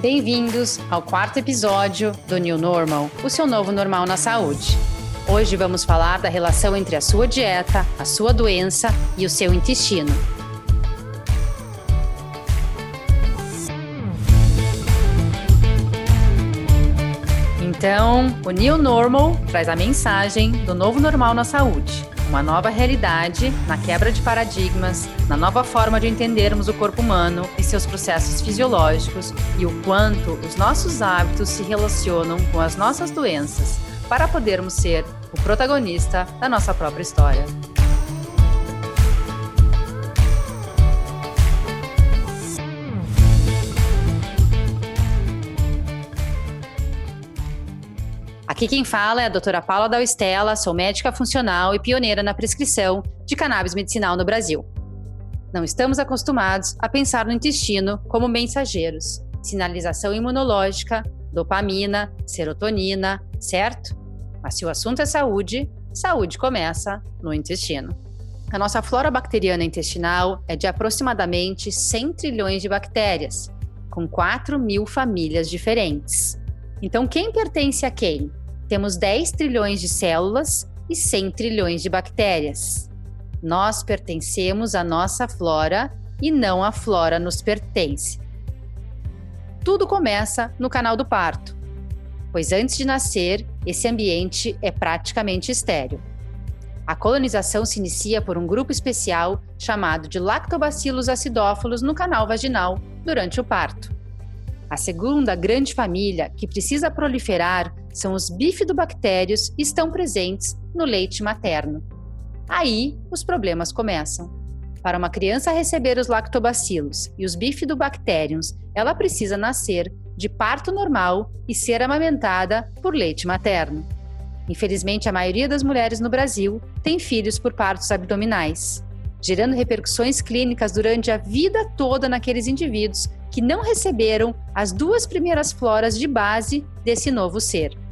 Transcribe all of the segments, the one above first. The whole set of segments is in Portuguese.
Bem-vindos ao quarto episódio do New Normal, o seu novo normal na saúde. Hoje vamos falar da relação entre a sua dieta, a sua doença e o seu intestino. Então, o New Normal traz a mensagem do novo normal na saúde uma nova realidade na quebra de paradigmas, na nova forma de entendermos o corpo humano e seus processos fisiológicos e o quanto os nossos hábitos se relacionam com as nossas doenças para podermos ser o protagonista da nossa própria história. Aqui quem fala é a doutora Paula Dalstella, sou médica funcional e pioneira na prescrição de cannabis medicinal no Brasil. Não estamos acostumados a pensar no intestino como mensageiros, sinalização imunológica, dopamina, serotonina, certo? Mas se o assunto é saúde, saúde começa no intestino. A nossa flora bacteriana intestinal é de aproximadamente 100 trilhões de bactérias, com 4 mil famílias diferentes. Então, quem pertence a quem? Temos 10 trilhões de células e 100 trilhões de bactérias. Nós pertencemos à nossa flora e não a flora nos pertence. Tudo começa no canal do parto, pois antes de nascer, esse ambiente é praticamente estéril. A colonização se inicia por um grupo especial chamado de Lactobacillus acidófilos no canal vaginal durante o parto. A segunda grande família que precisa proliferar são os bifidobactérios estão presentes no leite materno. Aí, os problemas começam. Para uma criança receber os lactobacilos e os bifidobactérios, ela precisa nascer de parto normal e ser amamentada por leite materno. Infelizmente, a maioria das mulheres no Brasil tem filhos por partos abdominais, gerando repercussões clínicas durante a vida toda naqueles indivíduos que não receberam as duas primeiras floras de base desse novo ser.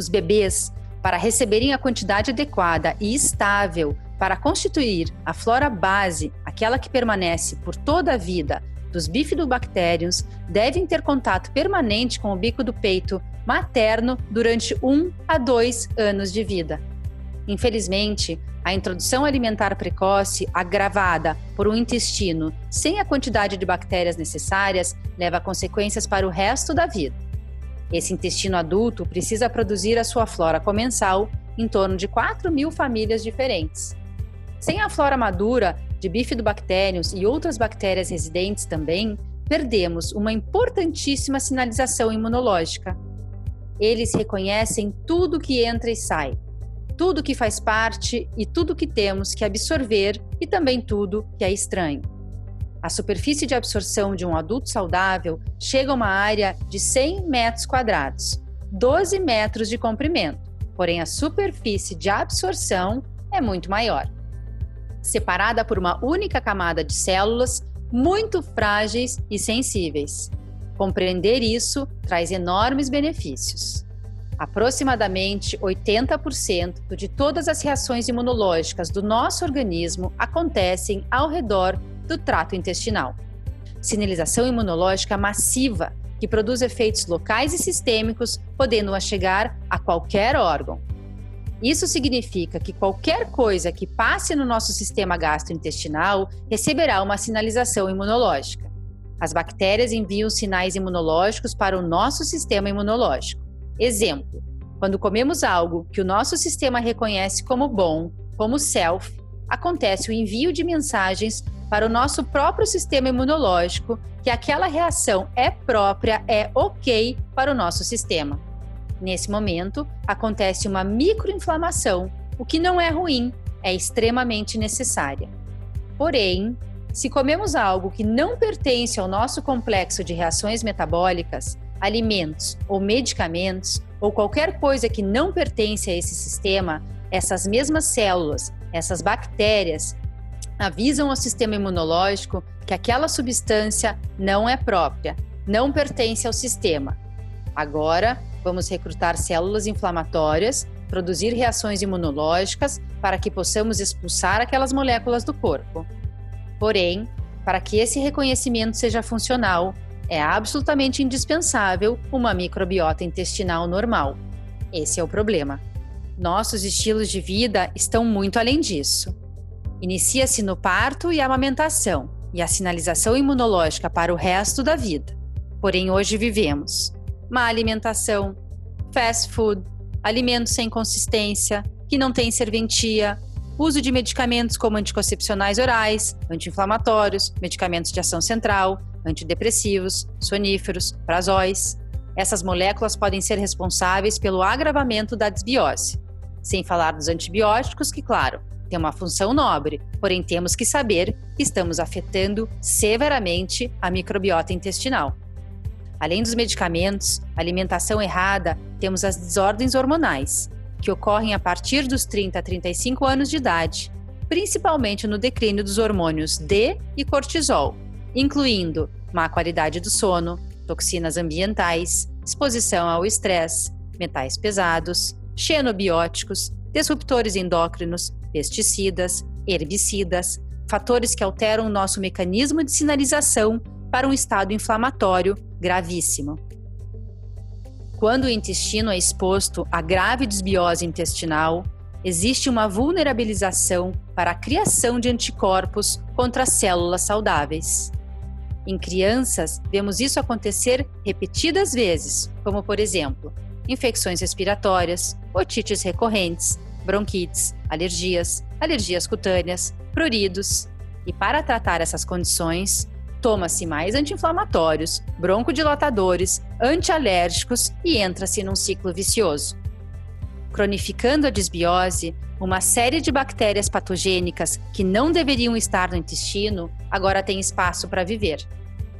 Os bebês, para receberem a quantidade adequada e estável para constituir a flora base, aquela que permanece por toda a vida dos bifidobactérios, devem ter contato permanente com o bico do peito materno durante um a dois anos de vida. Infelizmente, a introdução alimentar precoce, agravada por um intestino sem a quantidade de bactérias necessárias, leva a consequências para o resto da vida. Esse intestino adulto precisa produzir a sua flora comensal em torno de 4 mil famílias diferentes. Sem a flora madura de bifidobactérios e outras bactérias residentes também, perdemos uma importantíssima sinalização imunológica. Eles reconhecem tudo que entra e sai, tudo que faz parte e tudo que temos que absorver e também tudo que é estranho. A superfície de absorção de um adulto saudável chega a uma área de 100 metros quadrados, 12 metros de comprimento, porém a superfície de absorção é muito maior. Separada por uma única camada de células muito frágeis e sensíveis. Compreender isso traz enormes benefícios. Aproximadamente 80% de todas as reações imunológicas do nosso organismo acontecem ao redor do trato intestinal. Sinalização imunológica massiva que produz efeitos locais e sistêmicos, podendo chegar a qualquer órgão. Isso significa que qualquer coisa que passe no nosso sistema gastrointestinal receberá uma sinalização imunológica. As bactérias enviam sinais imunológicos para o nosso sistema imunológico. Exemplo: quando comemos algo que o nosso sistema reconhece como bom, como self, acontece o envio de mensagens para o nosso próprio sistema imunológico que aquela reação é própria, é ok para o nosso sistema. Nesse momento, acontece uma microinflamação, o que não é ruim, é extremamente necessária. Porém, se comemos algo que não pertence ao nosso complexo de reações metabólicas, alimentos ou medicamentos, ou qualquer coisa que não pertence a esse sistema, essas mesmas células, essas bactérias, avisam ao sistema imunológico que aquela substância não é própria, não pertence ao sistema. Agora, vamos recrutar células inflamatórias, produzir reações imunológicas para que possamos expulsar aquelas moléculas do corpo. Porém, para que esse reconhecimento seja funcional, é absolutamente indispensável uma microbiota intestinal normal. Esse é o problema. Nossos estilos de vida estão muito além disso. Inicia-se no parto e a amamentação, e a sinalização imunológica para o resto da vida. Porém, hoje vivemos má alimentação, fast food, alimentos sem consistência, que não têm serventia, uso de medicamentos como anticoncepcionais orais, anti-inflamatórios, medicamentos de ação central, antidepressivos, soníferos, prazóis. Essas moléculas podem ser responsáveis pelo agravamento da desbiose. Sem falar dos antibióticos, que, claro, têm uma função nobre, porém temos que saber que estamos afetando severamente a microbiota intestinal. Além dos medicamentos, alimentação errada, temos as desordens hormonais, que ocorrem a partir dos 30 a 35 anos de idade, principalmente no declínio dos hormônios D e cortisol, incluindo má qualidade do sono, toxinas ambientais, exposição ao estresse, metais pesados, xenobióticos, disruptores endócrinos, pesticidas, herbicidas, fatores que alteram o nosso mecanismo de sinalização para um estado inflamatório gravíssimo. Quando o intestino é exposto a grave desbiose intestinal, existe uma vulnerabilização para a criação de anticorpos contra células saudáveis. Em crianças, vemos isso acontecer repetidas vezes, como por exemplo, infecções respiratórias, otites recorrentes, bronquites, alergias, alergias cutâneas, pruridos. E para tratar essas condições, toma-se mais anti-inflamatórios, broncodilatadores, antialérgicos e entra-se num ciclo vicioso. Cronificando a desbiose, uma série de bactérias patogênicas que não deveriam estar no intestino agora tem espaço para viver.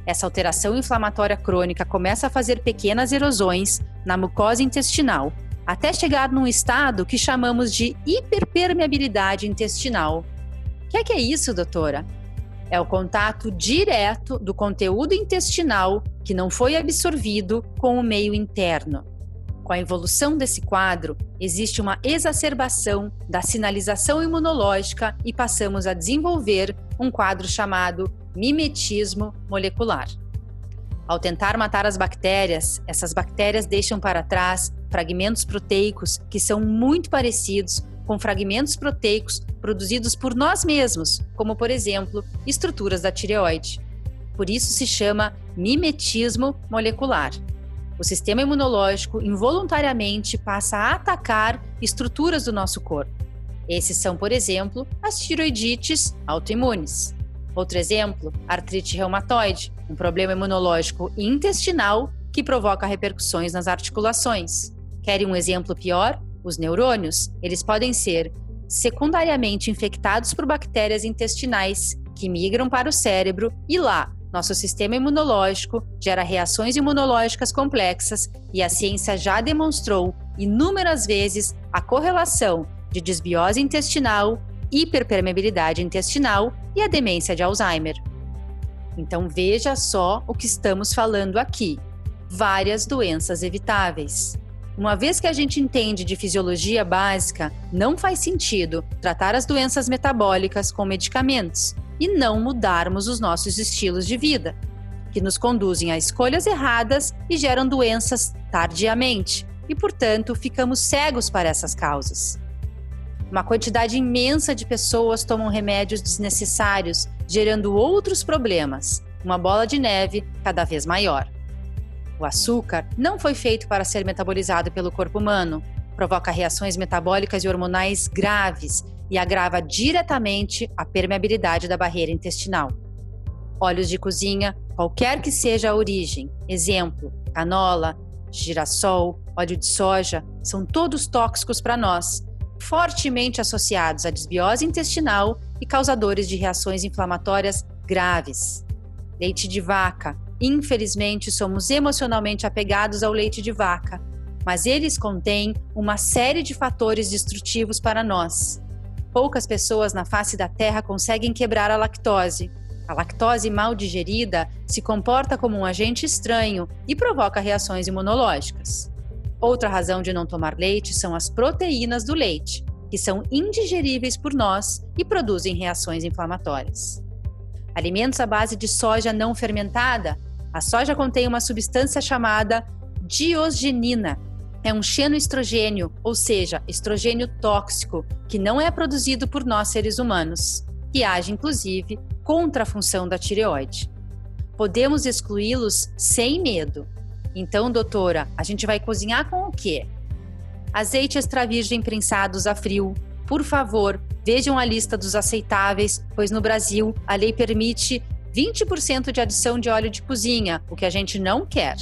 Essa alteração inflamatória crônica começa a fazer pequenas erosões na mucosa intestinal, até chegar num estado que chamamos de hiperpermeabilidade intestinal. O que é, que é isso, doutora? É o contato direto do conteúdo intestinal que não foi absorvido com o meio interno. Com a evolução desse quadro, existe uma exacerbação da sinalização imunológica e passamos a desenvolver um quadro chamado mimetismo molecular. Ao tentar matar as bactérias, essas bactérias deixam para trás fragmentos proteicos que são muito parecidos com fragmentos proteicos produzidos por nós mesmos, como por exemplo, estruturas da tireoide. Por isso se chama mimetismo molecular. O sistema imunológico involuntariamente passa a atacar estruturas do nosso corpo. Esses são, por exemplo, as tiroidites autoimunes. Outro exemplo, artrite reumatoide, um problema imunológico intestinal que provoca repercussões nas articulações. Querem um exemplo pior? Os neurônios, eles podem ser secundariamente infectados por bactérias intestinais que migram para o cérebro e lá, nosso sistema imunológico gera reações imunológicas complexas e a ciência já demonstrou inúmeras vezes a correlação de desbiose intestinal, hiperpermeabilidade intestinal e a demência de Alzheimer. Então veja só o que estamos falando aqui: várias doenças evitáveis. Uma vez que a gente entende de fisiologia básica, não faz sentido tratar as doenças metabólicas com medicamentos e não mudarmos os nossos estilos de vida, que nos conduzem a escolhas erradas e geram doenças tardiamente, e portanto ficamos cegos para essas causas. Uma quantidade imensa de pessoas tomam remédios desnecessários, gerando outros problemas, uma bola de neve cada vez maior. O açúcar não foi feito para ser metabolizado pelo corpo humano. Provoca reações metabólicas e hormonais graves e agrava diretamente a permeabilidade da barreira intestinal. Óleos de cozinha, qualquer que seja a origem, exemplo, canola, girassol, óleo de soja, são todos tóxicos para nós, fortemente associados à desbiose intestinal e causadores de reações inflamatórias graves. Leite de vaca, Infelizmente, somos emocionalmente apegados ao leite de vaca, mas eles contêm uma série de fatores destrutivos para nós. Poucas pessoas na face da Terra conseguem quebrar a lactose. A lactose mal digerida se comporta como um agente estranho e provoca reações imunológicas. Outra razão de não tomar leite são as proteínas do leite, que são indigeríveis por nós e produzem reações inflamatórias. Alimentos à base de soja não fermentada A soja contém uma substância chamada diosgenina. É um xenoestrogênio, ou seja, estrogênio tóxico, que não é produzido por nós seres humanos, e age inclusive contra a função da tireoide. Podemos excluí-los sem medo. Então, doutora, a gente vai cozinhar com o quê? Azeite extra virgem prensados a frio. Por favor, vejam a lista dos aceitáveis, pois no Brasil a lei permite 20% de adição de óleo de cozinha, o que a gente não quer.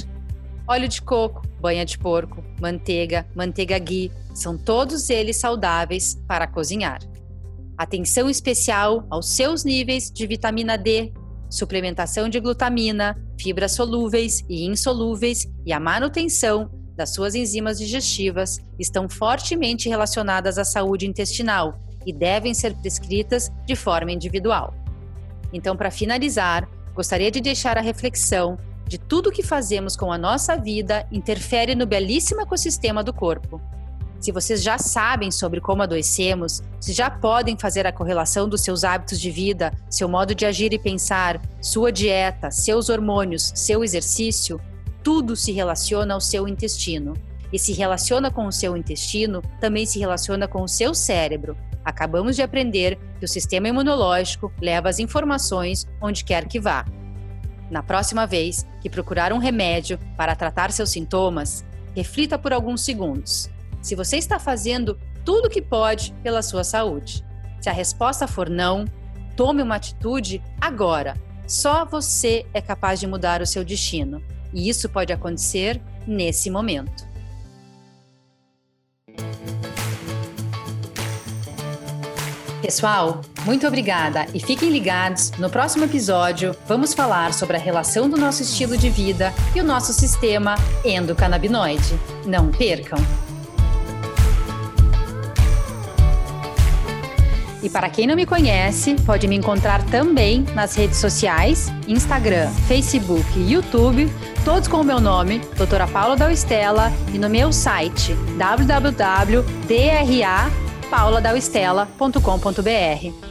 Óleo de coco, banha de porco, manteiga, manteiga ghee, são todos eles saudáveis para cozinhar. Atenção especial aos seus níveis de vitamina D, suplementação de glutamina, fibras solúveis e insolúveis e a manutenção das suas enzimas digestivas estão fortemente relacionadas à saúde intestinal e devem ser prescritas de forma individual. Então, para finalizar, gostaria de deixar a reflexão de tudo que fazemos com a nossa vida interfere no belíssimo ecossistema do corpo. Se vocês já sabem sobre como adoecemos, se já podem fazer a correlação dos seus hábitos de vida, seu modo de agir e pensar, sua dieta, seus hormônios, seu exercício, tudo se relaciona ao seu intestino. E se relaciona com o seu intestino, também se relaciona com o seu cérebro, Acabamos de aprender que o sistema imunológico leva as informações onde quer que vá. Na próxima vez que procurar um remédio para tratar seus sintomas, reflita por alguns segundos. Se você está fazendo tudo o que pode pela sua saúde. Se a resposta for não, tome uma atitude agora. Só você é capaz de mudar o seu destino. E isso pode acontecer nesse momento. Pessoal, muito obrigada e fiquem ligados. No próximo episódio, vamos falar sobre a relação do nosso estilo de vida e o nosso sistema endocannabinoide. Não percam! E para quem não me conhece, pode me encontrar também nas redes sociais, Instagram, Facebook e YouTube, todos com o meu nome, Doutora Paula Dalstella, e no meu site www.dra pauladauestela.com.br.